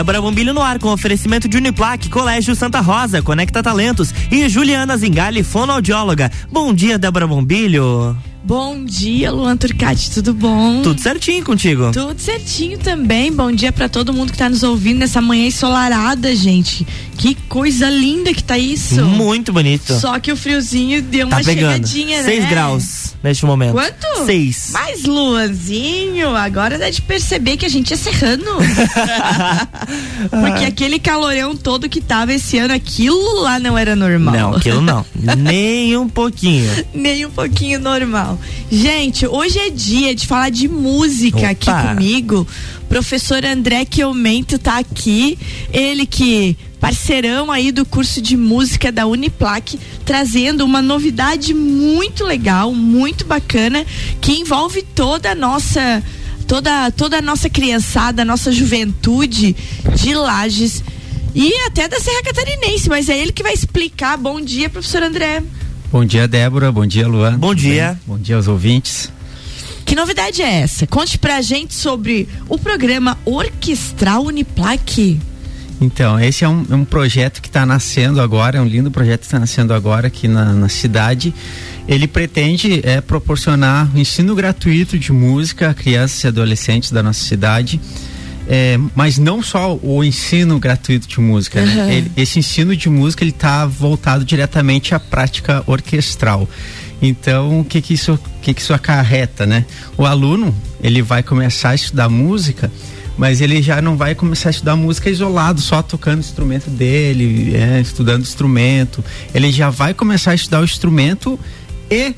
Débora Bombilho no ar com oferecimento de Uniplaque, Colégio Santa Rosa, Conecta Talentos e Juliana Zingali, fonoaudióloga. Bom dia, Débora Bombilho. Bom dia, Luan Turcati, tudo bom? Tudo certinho contigo? Tudo certinho também. Bom dia para todo mundo que tá nos ouvindo nessa manhã ensolarada, gente. Que coisa linda que tá isso. Muito bonito. Só que o friozinho deu tá uma pegando. chegadinha, Seis né? graus neste momento. Quanto? Seis. Mas, Luanzinho, agora dá de perceber que a gente é serrano. Porque aquele calorão todo que tava esse ano, aquilo lá não era normal. Não, aquilo não. Nem um pouquinho. Nem um pouquinho normal. Gente, hoje é dia de falar de música Opa. aqui comigo. Professor André Chiomento tá aqui. Ele que parceirão aí do curso de música da Uniplac, trazendo uma novidade muito legal, muito bacana, que envolve toda a nossa toda toda a nossa criançada, a nossa juventude de Lages e até da Serra Catarinense, mas é ele que vai explicar. Bom dia, professor André. Bom dia, Débora. Bom dia, Luan. Bom dia. Bom dia aos ouvintes. Que novidade é essa? Conte pra gente sobre o programa Orquestral Uniplac. Então, esse é um, é um projeto que está nascendo agora, é um lindo projeto que está nascendo agora aqui na, na cidade. Ele pretende é, proporcionar o ensino gratuito de música a crianças e adolescentes da nossa cidade. É, mas não só o ensino gratuito de música, né? Uhum. Ele- esse ensino de música ele está voltado diretamente à prática orquestral. Então, o que que isso, que que isso acarreta, né? O aluno ele vai começar a estudar música, mas ele já não vai começar a estudar música isolado, só tocando o instrumento dele, é, estudando instrumento. Ele já vai começar a estudar o instrumento e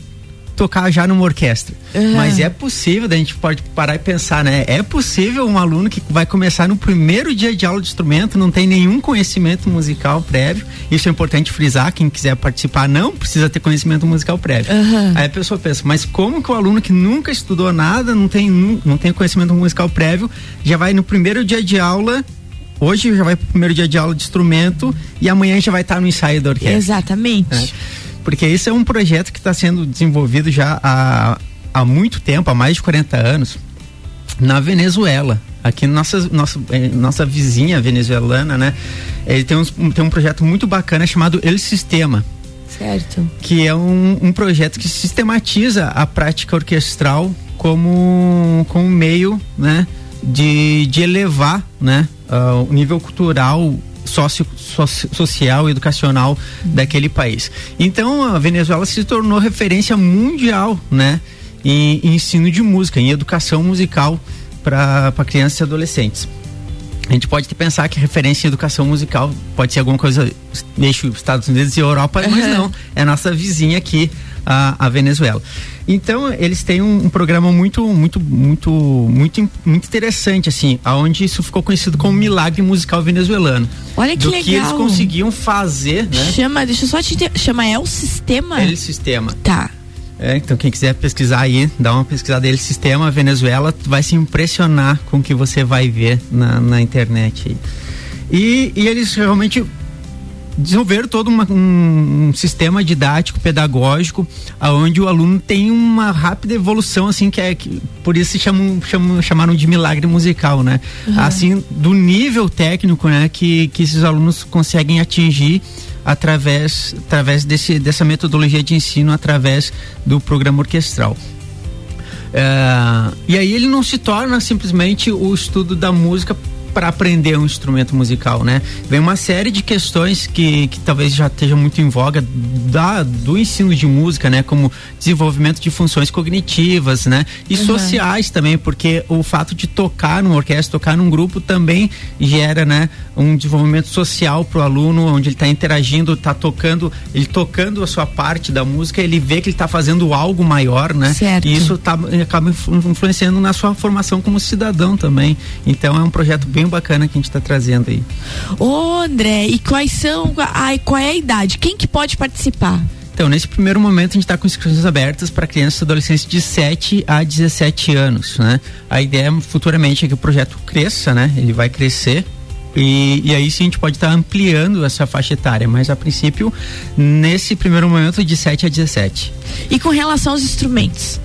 tocar já numa orquestra. Uhum. Mas é possível, a gente pode parar e pensar, né? É possível um aluno que vai começar no primeiro dia de aula de instrumento, não tem nenhum conhecimento musical prévio. Isso é importante frisar, quem quiser participar não precisa ter conhecimento musical prévio. Uhum. Aí a pessoa pensa, mas como que o aluno que nunca estudou nada, não tem, não tem conhecimento musical prévio, já vai no primeiro dia de aula, hoje já vai pro primeiro dia de aula de instrumento e amanhã já vai estar no ensaio da orquestra. Exatamente. É. Porque esse é um projeto que está sendo desenvolvido já há, há muito tempo, há mais de 40 anos, na Venezuela. Aqui nossa, nossa, eh, nossa vizinha venezuelana, né? Ele tem, uns- um, tem um projeto muito bacana chamado El Sistema, Certo. que é um, um projeto que sistematiza a prática orquestral como, como meio né, de, de elevar né, ah, o nível cultural, socio, soci- social e educacional daquele país. Então a Venezuela se tornou referência mundial né, em, em ensino de música, em educação musical para crianças e adolescentes. A gente pode pensar que referência em educação musical pode ser alguma coisa eixo Estados Unidos e Europa, mas não. É nossa vizinha aqui, a, a Venezuela. Então, eles têm um, um programa muito, muito, muito, muito, muito interessante, assim, aonde isso ficou conhecido como milagre musical venezuelano. Olha que do legal. que eles conseguiam fazer, né? Chama, deixa eu só te inter- chama El Sistema. Aquele sistema. Tá. É, então quem quiser pesquisar aí, dá uma pesquisada dele, sistema Venezuela, vai se impressionar com o que você vai ver na, na internet aí. E, e eles realmente desenvolveram todo uma- um, um sistema didático, pedagógico, aonde o aluno tem uma rápida evolução, assim, que é que, por isso se chamam, chamam, chamaram de milagre musical, né? Assim, do nível técnico, né, que, que esses alunos conseguem atingir através, através desse, dessa metodologia de ensino, através do programa orquestral. É, e aí ele não se torna simplesmente o estudo da música para aprender um instrumento musical, né? Vem uma série de questões que, que talvez já esteja muito em voga da, do ensino de música, né? Como desenvolvimento de funções cognitivas, né? E sociais também, porque o fato de tocar numa orquestra, tocar num grupo também gera, né? Um desenvolvimento social para o aluno, onde ele está interagindo, está tocando, ele tocando a sua parte da música, ele vê que ele está fazendo algo maior, né? Certo. E isso tá, acaba influ- influenciando na sua formação como cidadão também. Então é um projeto bem bacana que a gente está trazendo aí. Ô, André, e quais são. Ai, qual é a idade? Quem que pode participar? Então, nesse primeiro momento, a gente está com inscrições abertas para crianças e adolescentes de 7 a 17 anos, né? A ideia futuramente é que o projeto cresça, né? Ele vai crescer. E, e aí sim a gente pode estar ampliando essa faixa etária, mas a princípio, nesse primeiro momento, de 7 a 17. E com relação aos instrumentos?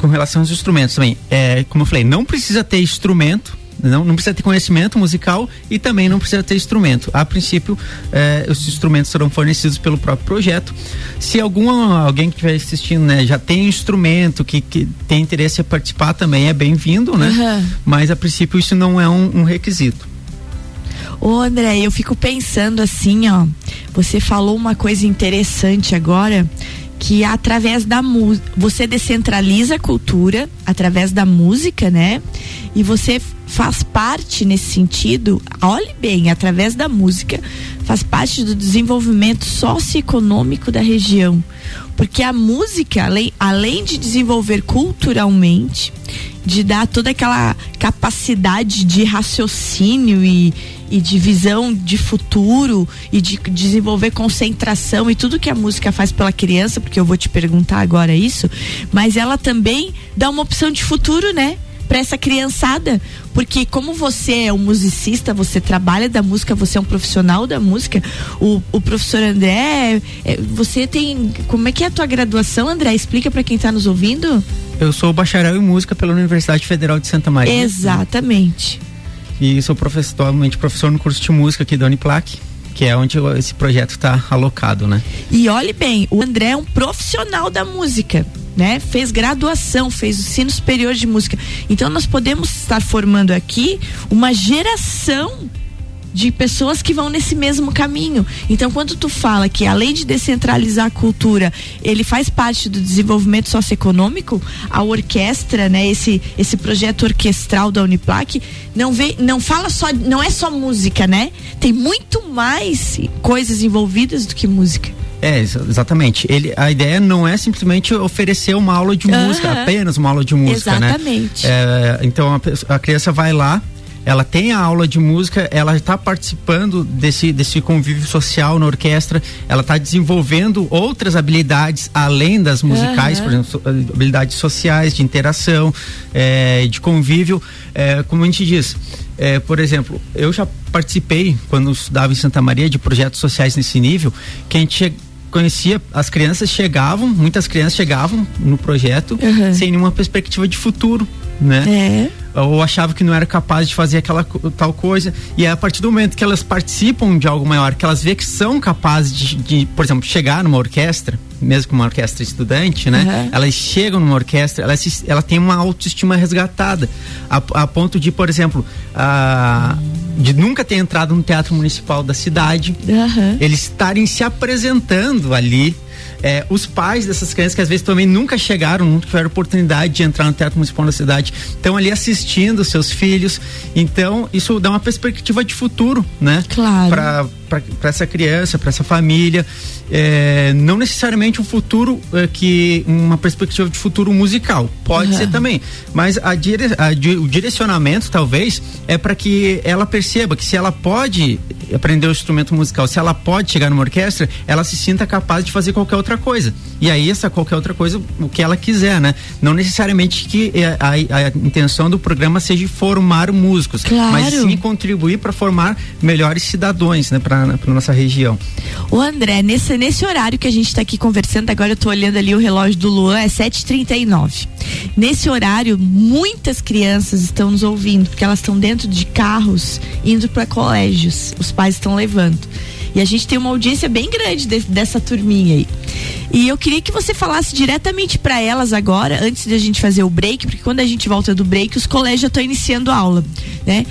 Com relação aos instrumentos também, é, como eu falei, não precisa ter instrumento Não, não precisa ter conhecimento musical e também não precisa ter instrumento. A princípio, eh, os instrumentos serão fornecidos pelo próprio projeto. Se algum alguém que estiver assistindo, né, já tem instrumento que, que tem interesse em participar, também é bem-vindo, né? Uhum. Mas a princípio isso não é um, um requisito. Ô André, eu fico pensando assim, ó. Você falou uma coisa interessante agora que através da música você descentraliza a cultura através da música, né? E você faz parte nesse sentido, olhe bem, através da música, faz parte do desenvolvimento socioeconômico da região. Porque a música, além, além de desenvolver culturalmente, de dar toda aquela capacidade de raciocínio e, e de visão de futuro e de desenvolver concentração e tudo que a música faz pela criança, porque eu vou te perguntar agora isso, mas ela também dá uma opção de futuro, né? para essa criançada, porque como você é um musicista, você trabalha da música, você é um profissional da música, o, o professor André, é, você tem, como é que é a tua graduação, André? Explica para quem está nos ouvindo. Eu sou bacharel em música pela Universidade Federal de Santa Maria. Exatamente. E sou professor, atualmente professor no curso de música aqui da Uniplac que é onde esse projeto está alocado, né? E olhe bem, o André é um profissional da música. Né? Fez graduação, fez o ensino superior de música. Então nós podemos estar formando aqui uma geração de pessoas que vão nesse mesmo caminho. Então, quando tu fala que além de descentralizar a cultura, ele faz parte do desenvolvimento socioeconômico, a orquestra, né, esse esse projeto orquestral da Uniplac, não vê, não fala só, não é só música, né? Tem muito mais coisas envolvidas do que música. É, exatamente. Ele, a ideia não é simplesmente oferecer uma aula de música, apenas uma aula de música, né? Exatamente. né? É, então a, a criança vai lá, ela tem a aula de música, ela está participando desse, desse convívio social na orquestra, ela está desenvolvendo outras habilidades além das musicais, uhum. por exemplo, habilidades sociais, de interação, é, de convívio. É, como a gente diz, é, por exemplo, eu já participei, quando estudava em Santa Maria, de projetos sociais nesse nível, que a gente conhecia, as crianças chegavam, muitas crianças chegavam no projeto uhum. sem nenhuma perspectiva de futuro, né? É ou achava que não era capaz de fazer aquela tal coisa. E é a partir do momento que elas participam de algo maior, que elas vê que são capazes de, de por exemplo, chegar numa orquestra, mesmo com uma orquestra estudante, né? Uhum. Elas chegam numa orquestra, ela, se, ela tem uma autoestima resgatada. A, a ponto de, por exemplo, a, de nunca ter entrado no teatro municipal da cidade, uhum. eles estarem se apresentando ali é, os pais dessas crianças que às vezes também nunca chegaram, nunca tiveram oportunidade de entrar no Teatro Municipal da cidade, estão ali assistindo seus filhos. Então, isso dá uma perspectiva de futuro, né? Claro. Para essa criança, para essa família. É, não necessariamente um futuro é, que. uma perspectiva de futuro musical. Pode uhum. ser também. Mas a dire, a, o direcionamento, talvez, é para que ela perceba que se ela pode aprender o instrumento musical, se ela pode chegar numa orquestra, ela se sinta capaz de fazer qualquer outra coisa. E aí, essa qualquer outra coisa, o que ela quiser, né? Não necessariamente que é, a, a, intenção do programa seja formar músicos, claro. mas sim contribuir para formar melhores cidadãos, né, para nossa região. O André, nesse, nesse horário que a gente está aqui conversando, agora eu estou olhando ali o relógio do Luan, é 7h39. Nesse horário, muitas crianças estão nos ouvindo, porque elas estão dentro de carros indo para colégios. Os pais estão levando. E a gente tem uma audiência bem grande de, dessa turminha aí. E eu queria que você falasse diretamente para elas agora, antes de a gente fazer o break, porque quando a gente volta do break, os colégios já estão iniciando a aula, né?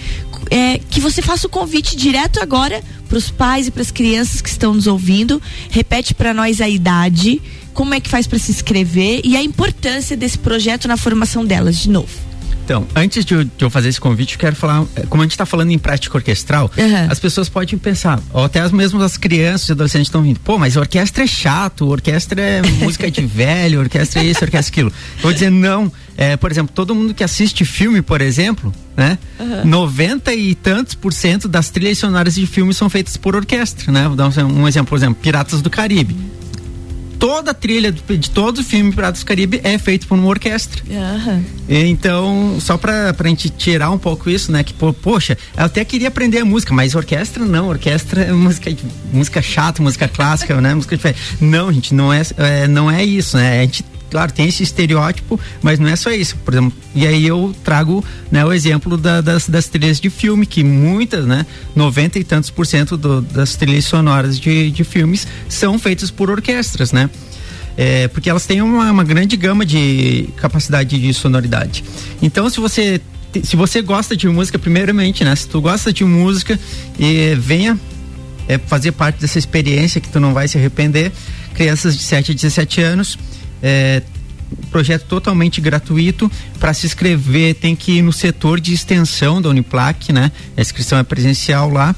É, que você faça o convite direto agora para os pais e para as crianças que estão nos ouvindo. Repete para nós a idade, como é que faz para se inscrever e a importância desse projeto na formação delas, de novo. Então, antes de eu, de eu, fazer esse convite, eu quero falar, eh, como a gente está falando em prática orquestral, uhum. as pessoas podem pensar, ou até as mesmas as crianças e adolescentes estão vindo, pô, mas orquestra é chato, orquestra é música de velho, orquestra é isso, orquestra é aquilo. Eu vou dizer, não. É, por exemplo, todo mundo que assiste filme, por exemplo, né? Uhum. 90 e tantos por cento das trilhas sonoras de filmes são feitas por orquestra, né? Vou dar um, um exemplo, por exemplo, Piratas do Caribe toda a trilha de todo o filme Piratas do Caribe é feito por uma orquestra. Uhum. Então, só pra, pra gente tirar um pouco isso, né? Que, pô, poxa, eu até queria aprender a música, mas orquestra não, orquestra é música, música chata, música clássica, né? Música diferente. Não, gente, não é, é, não é isso, né? A gente claro, tem esse estereótipo, mas não é só isso. Por exemplo, e aí eu trago né, o exemplo da, das, das trilhas de filme, que muitas, né, 90 e tantos por cento do, das trilhas sonoras de, de filmes são feitas por orquestras, né? É, porque elas têm uma, uma grande gama de capacidade de sonoridade. Então, se você se você gosta de música, primeiramente, né? Se tu gosta de música, e venha é, fazer parte dessa experiência que tu não vai se arrepender. Crianças de 7 a 17 anos, é, projeto totalmente gratuito. Para se inscrever, tem que ir no setor de extensão da Uniplac, né? A inscrição é presencial lá.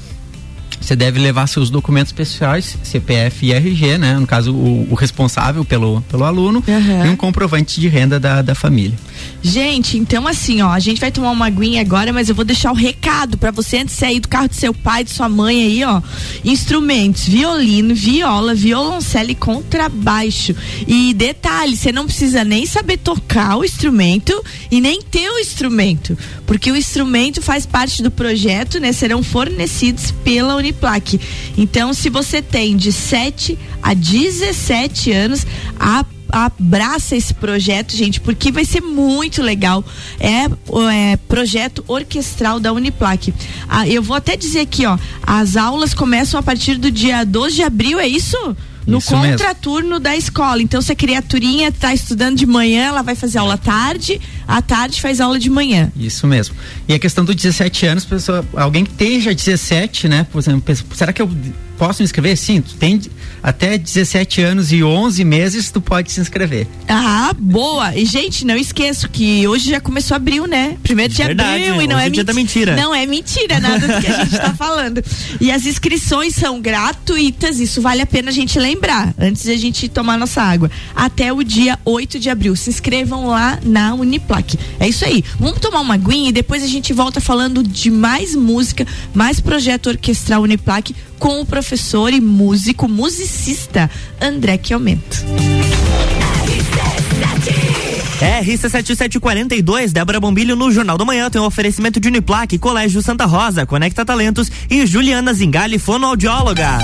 Você deve levar seus documentos pessoais, CPF e RG, né? No caso, o, o responsável pelo, pelo aluno uhum. e um comprovante de renda da, da família. Gente, então assim, ó, a gente vai tomar uma aguinha agora, mas eu vou deixar o recado para você antes de sair do carro de seu pai, de sua mãe aí, ó. Instrumentos, violino, viola, violoncelo e contrabaixo. E detalhe, você não precisa nem saber tocar o instrumento e nem ter o instrumento, porque o instrumento faz parte do projeto, né? Serão fornecidos pela Uniplac. Então, se você tem de 7 a 17 anos, a abraça esse projeto, gente, porque vai ser muito legal. É, é projeto orquestral da Uniplac. Ah, eu vou até dizer aqui, ó, as aulas começam a partir do dia 12 de abril, é isso? No Isso contraturno mesmo. da escola. Então, se a criaturinha está estudando de manhã, ela vai fazer aula à tarde, à tarde faz aula de manhã. Isso mesmo. E a questão dos 17 anos, pessoa, alguém que esteja 17, né? Por exemplo, será que eu posso me inscrever? Sim, tu tem até 17 anos e 11 meses tu pode se inscrever. Ah, boa. E gente, não esqueço que hoje já começou abril, né? Primeiro de Verdade, abril e não é, é da mentira. Não é mentira nada do que a gente tá falando. E as inscrições são gratuitas, isso vale a pena a gente lembrar antes de a gente tomar nossa água. Até o dia 8 de abril. Se inscrevam lá na Uniplac. É isso aí. Vamos tomar uma aguinha e depois a gente volta falando de mais música, mais projeto orquestral Uniplac com o professor e músico, musicista André Quiaumento. RC7742, Débora Bombilho no Jornal do Manhã tem um oferecimento de Uniplaque, Colégio Santa Rosa, Conecta Talentos e Juliana Zingali, fonoaudióloga.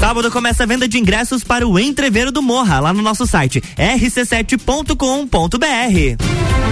Sábado começa a venda de ingressos para o Entreveiro do Morra, lá no nosso site rc7.com.br.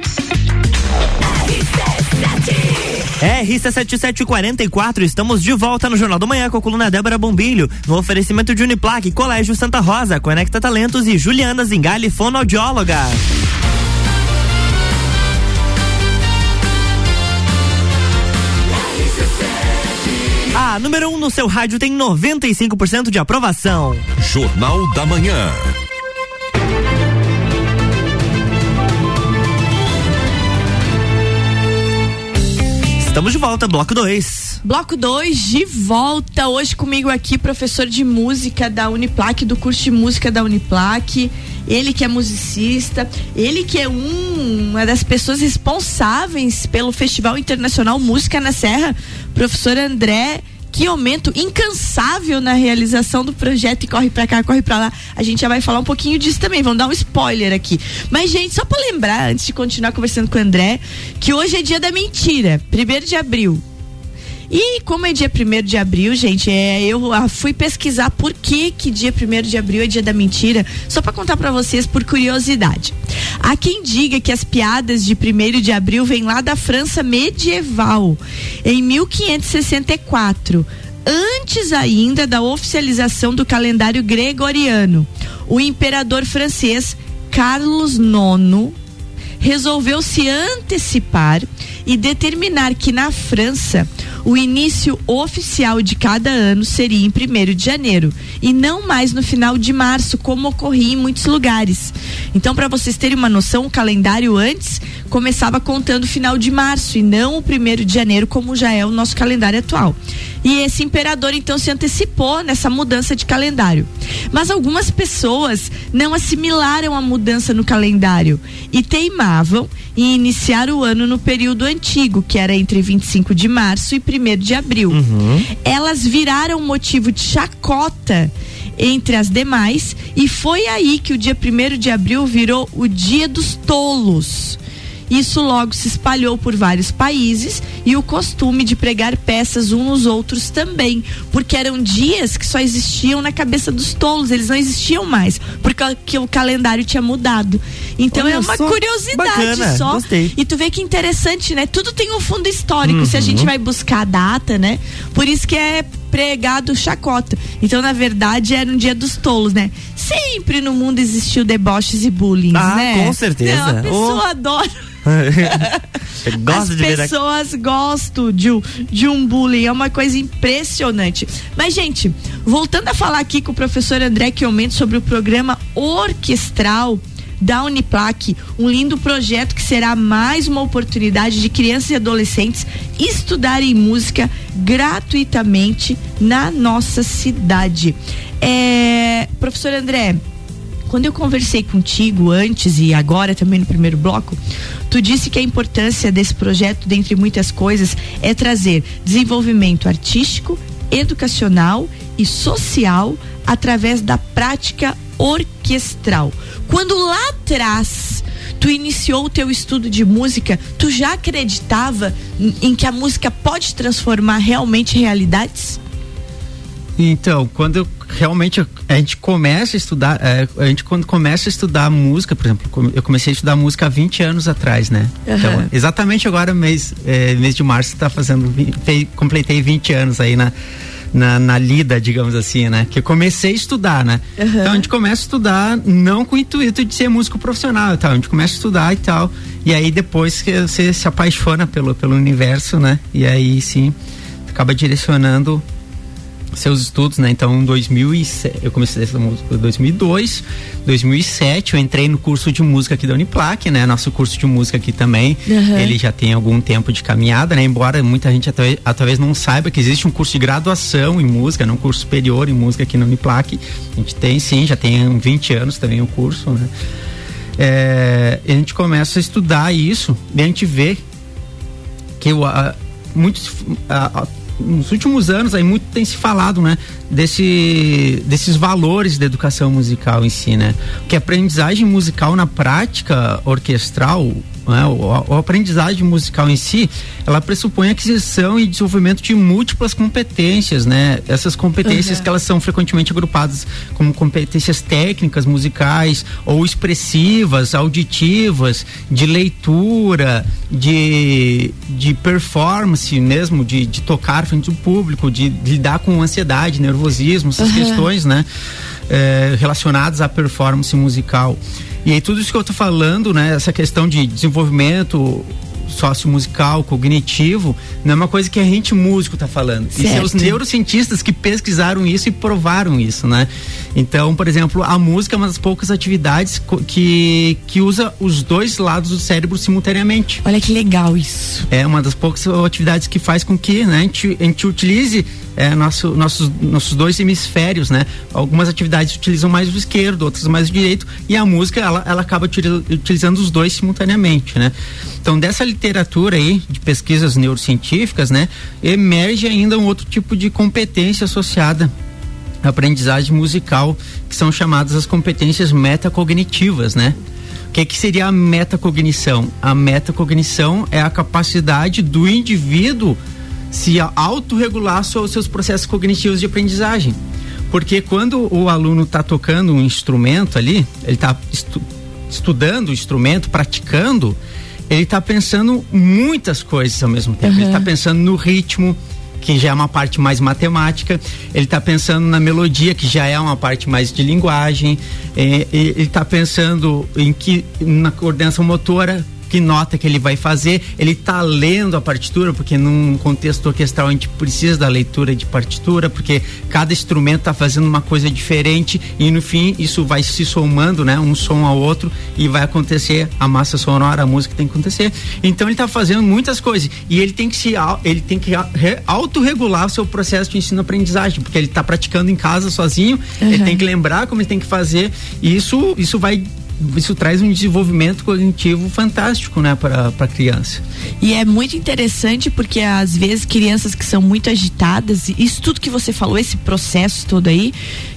RC7744, estamos de volta no Jornal do Manhã com a coluna Débora Bombilho, no oferecimento de Uniplaque, Colégio Santa Rosa, Conecta Talentos e Juliana Zingali, fonoaudióloga. A número 1 um no seu rádio tem 95% de aprovação. Jornal da Manhã. Estamos de volta, bloco 2. Bloco 2 de volta. Hoje comigo aqui, professor de música da Uniplac, do curso de música da Uniplac. Ele que é musicista, ele que é um, uma das pessoas responsáveis pelo Festival Internacional Música na Serra, professor André que aumento incansável na realização do projeto e corre para cá, corre para lá. A gente já vai falar um pouquinho disso também, vamos dar um spoiler aqui. Mas, gente, só para lembrar, antes de continuar conversando com o André, que hoje é dia da mentira, primeiro de abril. E como é dia 1 de abril, gente, é, eu ah, fui pesquisar por que que dia 1 de abril é dia da mentira, só para contar para vocês por curiosidade. Há quem diga que as piadas de 1 de abril vêm lá da França medieval, em 1564 antes ainda da oficialização do calendário gregoriano. O imperador francês Carlos IX resolveu se antecipar e determinar que na França o início oficial de cada ano seria em 1 de janeiro e não mais no final de março, como ocorria em muitos lugares. Então, para vocês terem uma noção, o calendário antes começava contando o final de março e não o 1 de janeiro, como já é o nosso calendário atual. E esse imperador então se antecipou nessa mudança de calendário. Mas algumas pessoas não assimilaram a mudança no calendário e teimavam em iniciar o ano no período antigo, que era entre 25 de março e 1 de abril. Uhum. Elas viraram motivo de chacota entre as demais e foi aí que o dia 1 de abril virou o dia dos tolos. Isso logo se espalhou por vários países e o costume de pregar peças uns nos outros também, porque eram dias que só existiam na cabeça dos tolos, eles não existiam mais, porque o calendário tinha mudado. Então Olha é uma curiosidade bacana, só. gostei. E tu vê que interessante, né? Tudo tem um fundo histórico, se a Uhum. gente vai buscar a data, né? Por isso que é pregado chacota. Então, na verdade, era um dia dos tolos, né? Sempre no mundo existiu deboches e bullying, Ah, né? com certeza. Não, a pessoa Oh. adora. As de ver aqui. pessoas gostam de, um- de um bullying, é uma coisa impressionante. Mas, gente, voltando a falar aqui com o professor André Chiomento sobre o programa orquestral da Uniplac, um lindo projeto que será mais uma oportunidade de crianças e adolescentes estudarem música gratuitamente na nossa cidade. É, professor André, quando eu conversei contigo antes e agora também no primeiro bloco, tu disse que a importância desse projeto, dentre muitas coisas, é trazer desenvolvimento artístico, educacional e social através da prática orquestral. Quando lá atrás tu iniciou o teu estudo de música, tu já acreditava em- que a música pode transformar realmente realidades? Então, quando eu, realmente a gente começa a estudar, é, a gente quando começa a estudar música, por exemplo, eu comecei a estudar música há 20 anos atrás, né? Aham. Então, exatamente agora, mês, é, mês de março, está fazendo, completei 20 anos aí na, na, na lida, digamos assim, né? Que eu comecei a estudar, né? Então a gente começa a estudar não com o intuito de ser músico profissional e tal, a gente começa a estudar e tal, e aí depois que você se apaixona pelo, pelo universo, né? E aí sim, acaba direcionando seus estudos, né? Então, em 2007, eu comecei essa música em 2002, 2007 eu entrei no curso de música aqui da Uniplac, né? Nosso curso de música aqui também, Aham. ele já tem algum tempo de caminhada, né? Embora muita gente até, talvez não saiba que existe um curso de graduação em música, né? um curso superior em música aqui na Uniplac. A gente tem sim, já tem 20 anos também o curso, né? É, a gente começa a estudar isso e a gente vê que o, a, muitos a- a- nos últimos anos aí muito tem se falado né desse desses valores da educação musical em si né? Que a aprendizagem musical na prática orquestral né, o, a- aprendizagem musical em si ela pressupõe a aquisição e desenvolvimento de múltiplas competências né essas competências Uhum. que elas são frequentemente agrupadas como competências técnicas musicais ou expressivas auditivas de leitura de, de performance mesmo de, de tocar frente ao público de, de lidar com ansiedade nervosismo essas Aham. questões né eh, relacionadas à performance musical e aí tudo isso que eu tô falando né essa questão de desenvolvimento sociomusical, cognitivo, não é uma coisa que a gente músico está falando. Isso é os Certo. neurocientistas que pesquisaram isso e provaram isso, né? Então, por exemplo, a música é uma das poucas atividades que, que usa os dois lados do cérebro simultaneamente. Olha que legal isso. É uma das poucas atividades que faz com que né, a, gente, a gente utilize é, nosso, nossos, nossos dois hemisférios, né? Algumas atividades utilizam mais o esquerdo, outras mais o direito, e a música ela, ela acaba utili- utilizando os dois simultaneamente, né? Então dessa literatura aí de pesquisas neurocientíficas, né, emerge ainda um outro tipo de competência associada à aprendizagem musical, que são chamadas as competências metacognitivas, né? O que, que seria a metacognição? A metacognição é a capacidade do indivíduo se autorregular so- seus processos cognitivos de aprendizagem. Porque quando o aluno está tocando um instrumento ali, ele está estudando o instrumento, praticando, ele está pensando muitas coisas ao mesmo tempo. Ele está pensando no ritmo, que já é uma parte mais matemática, ele está pensando na melodia, que já é uma parte mais de linguagem, é, ele está pensando em que na coordenação motora que nota que ele vai fazer, ele está lendo a partitura, porque num contexto orquestral a gente precisa da leitura de partitura, porque cada instrumento está fazendo uma coisa diferente e no fim isso vai se somando, né, um som ao outro e vai acontecer a massa sonora, a música tem que acontecer. Então ele está fazendo muitas coisas e ele tem que se ele tem que autorregular o seu processo de ensino-aprendizagem, porque ele está praticando em casa sozinho, ele tem que lembrar como ele tem que fazer e isso isso vai isso traz um desenvolvimento cognitivo fantástico, né, para a criança. E é muito interessante porque às vezes crianças que são muito agitadas, e isso tudo que você falou, esse processo todo aí,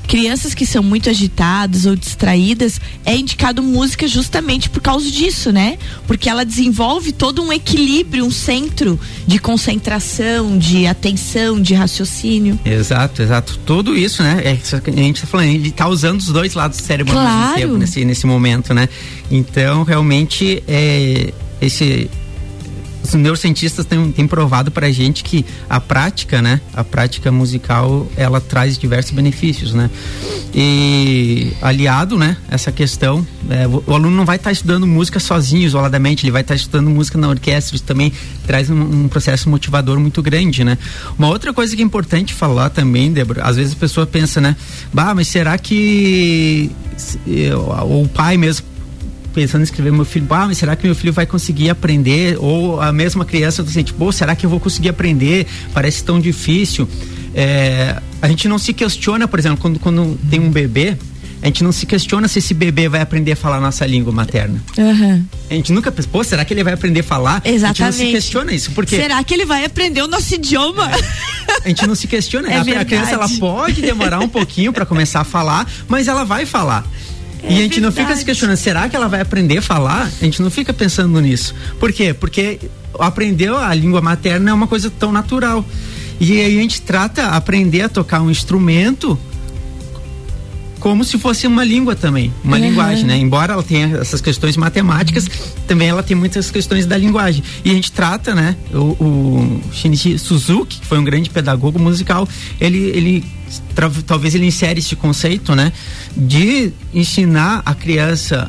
crianças que são muito agitadas ou distraídas, é indicado música justamente por causa disso, né? Porque ela desenvolve todo um equilíbrio, um centro de concentração, de atenção, de raciocínio. Exato, exato. Tudo isso, né? É isso que a gente tá falando, ele tá usando os dois lados do cérebro Claro. tempo nesse, nesse momento, né? Então, realmente, é, esse os neurocientistas têm, têm provado pra gente que a prática, né? A prática musical, ela traz diversos benefícios, né? E aliado, né? Essa questão, é, o, o aluno não vai estar estudando música sozinho, isoladamente, ele vai estar estudando música na orquestra, isso também traz um, um processo motivador muito grande, né? Uma outra coisa que é importante falar também, Débora, às vezes a pessoa pensa, né? Bah, mas será que o pai mesmo pensando em escrever meu filho, ah, mas será que meu filho vai conseguir aprender? Ou a mesma criança, assim, tipo, "Pô, será que eu vou conseguir aprender? Parece tão difícil. É, a gente não se questiona, por exemplo, quando, quando tem um bebê, a gente não se questiona se esse bebê vai aprender a falar a nossa língua materna. A gente nunca pensa, pô, será que ele vai aprender a falar? A gente não se Exatamente. questiona isso, porque Será que ele vai aprender o nosso idioma? a gente não se questiona. É a, a criança ela pode demorar um pouquinho para começar a falar, mas ela vai falar. É e a gente não fica se questionando, será que ela vai aprender a falar? A gente não fica pensando nisso. Por quê? Porque aprender a língua materna é uma coisa tão natural. E aí a gente trata aprender a tocar um instrumento como se fosse uma língua também, uma linguagem, né? Embora ela tenha essas questões matemáticas, também ela tem muitas questões da linguagem. E a gente trata, né? O, o Shinichi Suzuki, que foi um grande pedagogo musical, ele, ele talvez ele insere esse conceito, né? De ensinar a criança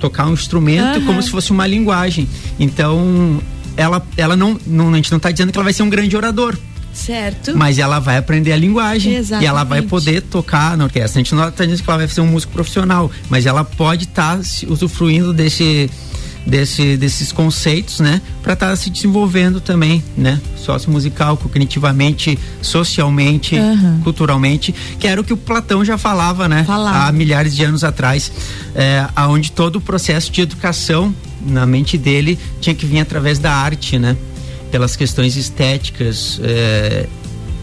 tocar um instrumento como se fosse uma linguagem. Então, ela, ela não, não, a gente não está dizendo que ela vai ser um grande orador. Certo? Mas ela vai aprender a linguagem Exatamente. e ela vai poder tocar na orquestra. A gente não está dizendo que ela vai ser um músico profissional, mas ela pode estar usufruindo desse, desse, desses conceitos, né? Para estar se desenvolvendo também, né? Sociomusical, cognitivamente, socialmente, Aham. culturalmente, que era o que o Platão já falava, né? Falava. Há milhares de anos atrás, é, aonde todo o processo de educação na mente dele tinha que vir através da arte, né? Pelas questões estéticas, é,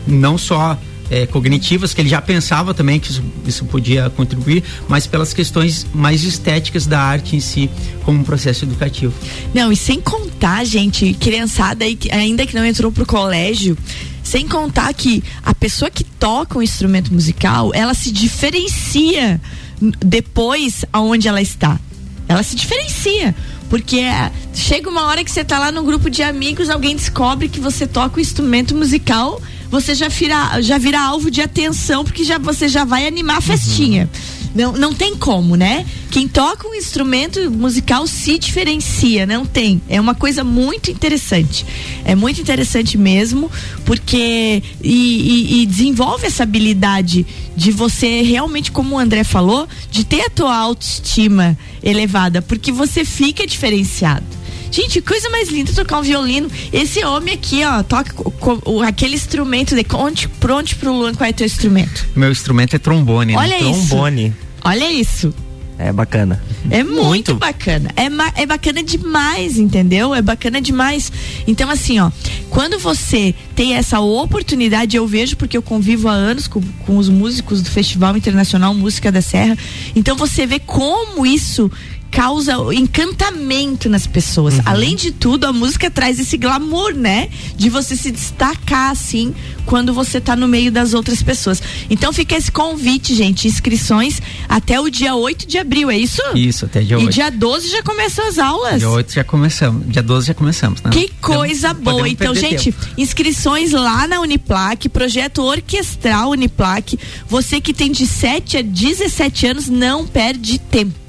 não só é, cognitivas, que ele já pensava também que isso, isso podia contribuir, mas pelas questões mais estéticas da arte em si, como um processo educativo. Não, e sem contar, gente, criançada ainda que não entrou pro colégio, sem contar que a pessoa que toca um instrumento musical, ela se diferencia depois aonde ela está. Ela se diferencia. Porque é, chega uma hora que você tá lá num grupo de amigos, alguém descobre que você toca um instrumento musical, você já vira, já vira alvo de atenção, porque já, você já vai animar a festinha. Não, não tem como, né? Quem toca um instrumento musical se diferencia, não tem. É uma coisa muito interessante. É muito interessante mesmo, porque. E, e, e desenvolve essa habilidade de você realmente, como o André falou, de ter a tua autoestima elevada, porque você fica diferenciado. Gente, coisa mais linda tocar um violino. Esse homem aqui, ó, toca co- aquele instrumento de conte pronto pro Luan qual é teu instrumento. Meu instrumento é trombone. né? Olha isso. Trombone. Olha isso. É bacana. É muito, Muito. bacana. É, é bacana demais, entendeu? É bacana demais. Então, assim, ó, quando você tem essa oportunidade, eu vejo, porque eu convivo há anos com, com os músicos do Festival Internacional Música da Serra. Então, você vê como isso causa encantamento nas pessoas. Além de tudo, a música traz esse glamour, né? De você se destacar assim quando você tá no meio das outras pessoas. Então fica esse convite, gente, inscrições até o dia 8 de abril, é isso? Isso, até dia E 8. dia 12 já começam as aulas. Dia 8 já começamos. Dia 12 já começamos, né? Que coisa Podemos- boa. Então, gente, tempo. inscrições lá na Uniplac, projeto orquestral Uniplac. Você que tem de 7 a 17 anos, não perde tempo.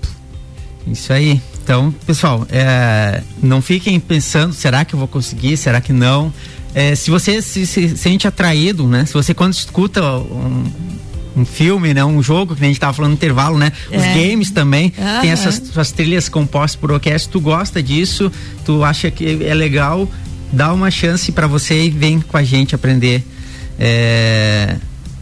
Isso aí. Então, pessoal, é, não fiquem pensando, será que eu vou conseguir? Será que não? É, se você se, se sente atraído, né? Se você quando escuta um, um filme, né? Um jogo, que a gente tava falando no intervalo, né? Os É. games também, Aham. tem essas suas trilhas compostas por orquestra, tu gosta disso, tu acha que é legal, dá uma chance para você e vem com a gente aprender é,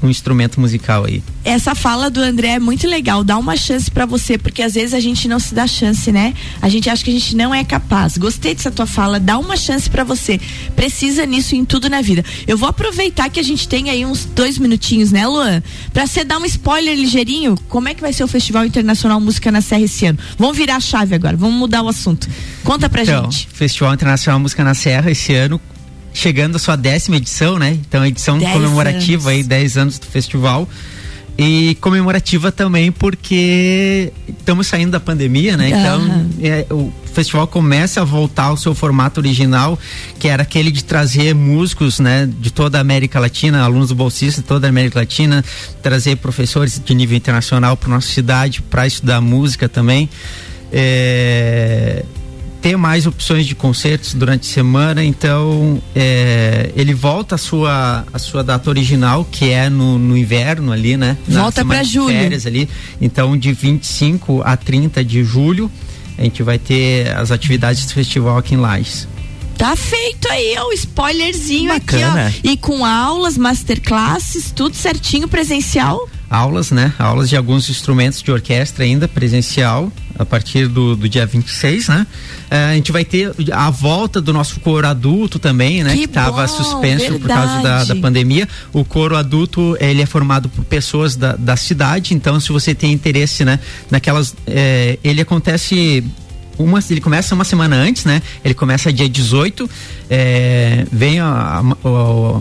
um instrumento musical aí. Essa fala do André é muito legal. Dá uma chance pra você, porque às vezes a gente não se dá chance, né? A gente acha que a gente não é capaz. Gostei dessa tua fala. Dá uma chance pra você. Precisa nisso em tudo na vida. Eu vou aproveitar que a gente tem aí uns dois minutinhos, né, Luan? Pra você dar um spoiler ligeirinho. Como é que vai ser o Festival Internacional Música na Serra esse ano? Vamos virar a chave agora. Vamos mudar o assunto. Conta pra Então, gente. Festival Internacional Música na Serra esse ano chegando a sua décima edição, né? Então, edição Dez comemorativa anos. aí, 10 anos do festival. E comemorativa também porque estamos saindo da pandemia, né? Então, é, o festival começa a voltar ao seu formato original, que era aquele de trazer músicos, né, de toda a América Latina, alunos do bolsista de toda a América Latina, trazer professores de nível internacional para nossa cidade para estudar música também. É, ter mais opções de concertos durante a semana, então é, ele volta a sua, a sua data original, que é no, no inverno ali, né? Na Volta de julho. Férias ali. Então, de 25 a 30 de julho, a gente vai ter as atividades do festival aqui em Lages. Tá feito aí, ó, o spoilerzinho Bacana. aqui, ó. E com aulas, masterclasses, tudo certinho, presencial. Aulas, né? Aulas de alguns instrumentos de orquestra ainda presencial a partir do, do dia 26, né? Eh, a gente vai ter a volta do nosso coro adulto também, né? Que Que estava suspenso por causa da, verdade. da pandemia. O coro adulto, ele é formado por pessoas da, da cidade, então se você tem interesse, né? Naquelas, eh, ele acontece uma, ele começa uma semana antes, né? Ele começa dia 18. É, vem a, a, a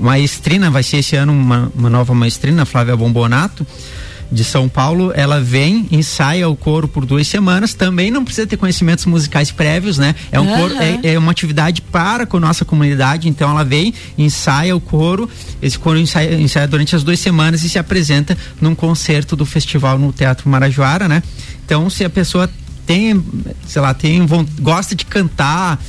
maestrina, vai ser esse ano uma, uma nova maestrina, Flávia Bombonato, de São Paulo. Ela vem, ensaia o coro por duas semanas. Também não precisa ter conhecimentos musicais prévios, né? É um coro, Aham. é, é uma atividade para com a nossa comunidade. Então ela vem, ensaia o coro. Esse coro ensaia, ensaia durante as duas semanas e se apresenta num concerto do festival no Teatro Marajoara, né? Então, se a pessoa tem, sei lá, tem gosta de cantar,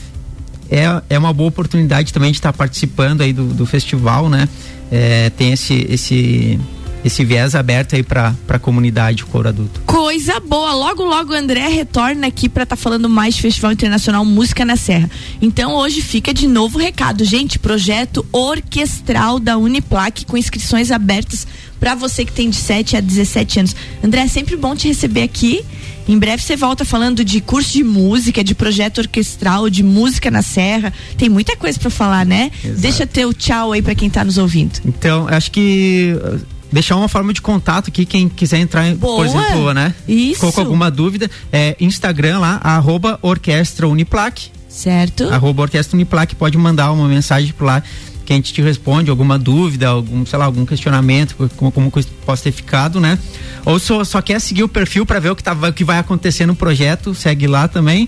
é, é uma boa oportunidade também de estar participando aí do, do festival, né? É, tem esse, esse, esse viés aberto aí para a comunidade coro adulto. Coisa boa. Logo, logo o André retorna aqui pra estar falando mais de Festival Internacional Música na Serra. Então hoje fica de novo o recado, gente. Projeto orquestral da Uniplac com inscrições abertas pra você que tem de 7 a 17 anos. André, é sempre bom te receber aqui. Em breve você volta falando de curso de música, de projeto orquestral, de música na Serra. Tem muita coisa pra falar, né? Exato. Deixa teu tchau aí pra quem tá nos ouvindo. Então, acho que deixar uma forma de contato aqui, quem quiser entrar, em- Boa. por exemplo, né? Isso. Ficou com alguma dúvida, é Instagram lá, arroba Orquestra Uniplac. Certo? arroba Orquestra Uniplac, pode mandar uma mensagem por lá que a gente te responde, alguma dúvida, algum, sei lá, algum questionamento, como, como possa ter ficado, né? Ou só, só quer seguir o perfil para ver o que, tá, o que vai acontecer no projeto, segue lá também.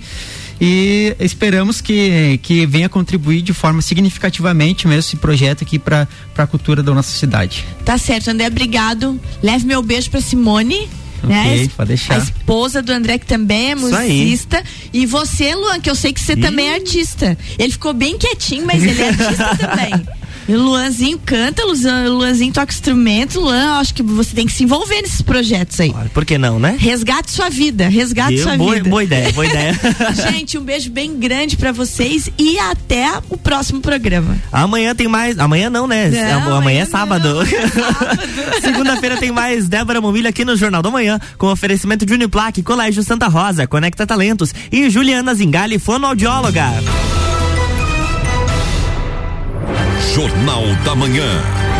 E esperamos que, que venha contribuir de forma significativamente mesmo esse projeto aqui para a cultura da nossa cidade. Tá certo, André, obrigado. Leve meu beijo pra Simone. né? Ok, A es- pode deixar. A esposa do André, que também é Isso aí. musicista. E você, Luan, que eu sei que você também é artista. Ele ficou bem quietinho, mas ele é artista também. Luanzinho canta, Luan- Luanzinho toca instrumento. Luan, acho que você tem que se envolver nesses projetos aí. Olha, Por que não, né? Resgate sua vida, resgate Eu- sua boa, vida. boa ideia, boa ideia. Gente, um beijo bem grande pra vocês e até o próximo programa. Amanhã tem mais. Amanhã não, né? Não, amanhã, amanhã é sábado. amanhã é sábado. Segunda-feira tem mais Débora Momilha aqui no Jornal da Manhã, com oferecimento de Uniplaque, Colégio Santa Rosa, Conecta Talentos e Juliana Zingali, fonoaudióloga. Jornal da Manhã.